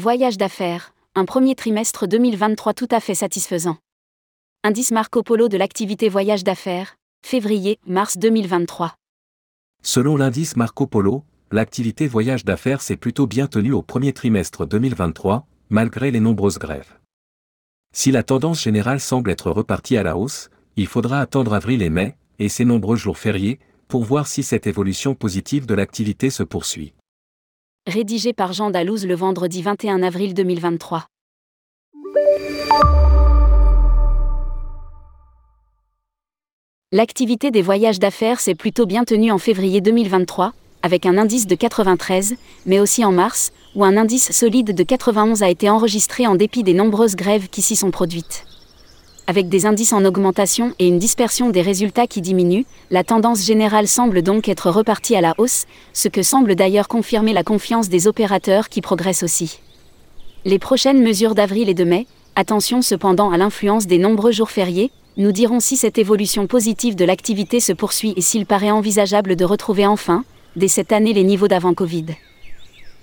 Voyage d'affaires, un premier trimestre 2023 tout à fait satisfaisant. Indice Marco Polo de l'activité voyage d'affaires, février-mars 2023. Selon l'indice Marco Polo, l'activité voyage d'affaires s'est plutôt bien tenue au premier trimestre 2023, malgré les nombreuses grèves. Si la tendance générale semble être repartie à la hausse, il faudra attendre avril et mai, et ces nombreux jours fériés, pour voir si cette évolution positive de l'activité se poursuit rédigé par Jean Dalouse le vendredi 21 avril 2023. L'activité des voyages d'affaires s'est plutôt bien tenue en février 2023, avec un indice de 93, mais aussi en mars, où un indice solide de 91 a été enregistré en dépit des nombreuses grèves qui s'y sont produites avec des indices en augmentation et une dispersion des résultats qui diminuent, la tendance générale semble donc être repartie à la hausse, ce que semble d'ailleurs confirmer la confiance des opérateurs qui progressent aussi. Les prochaines mesures d'avril et de mai, attention cependant à l'influence des nombreux jours fériés, nous dirons si cette évolution positive de l'activité se poursuit et s'il paraît envisageable de retrouver enfin, dès cette année, les niveaux d'avant Covid.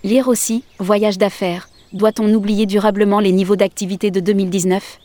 Lire aussi, voyage d'affaires, doit-on oublier durablement les niveaux d'activité de 2019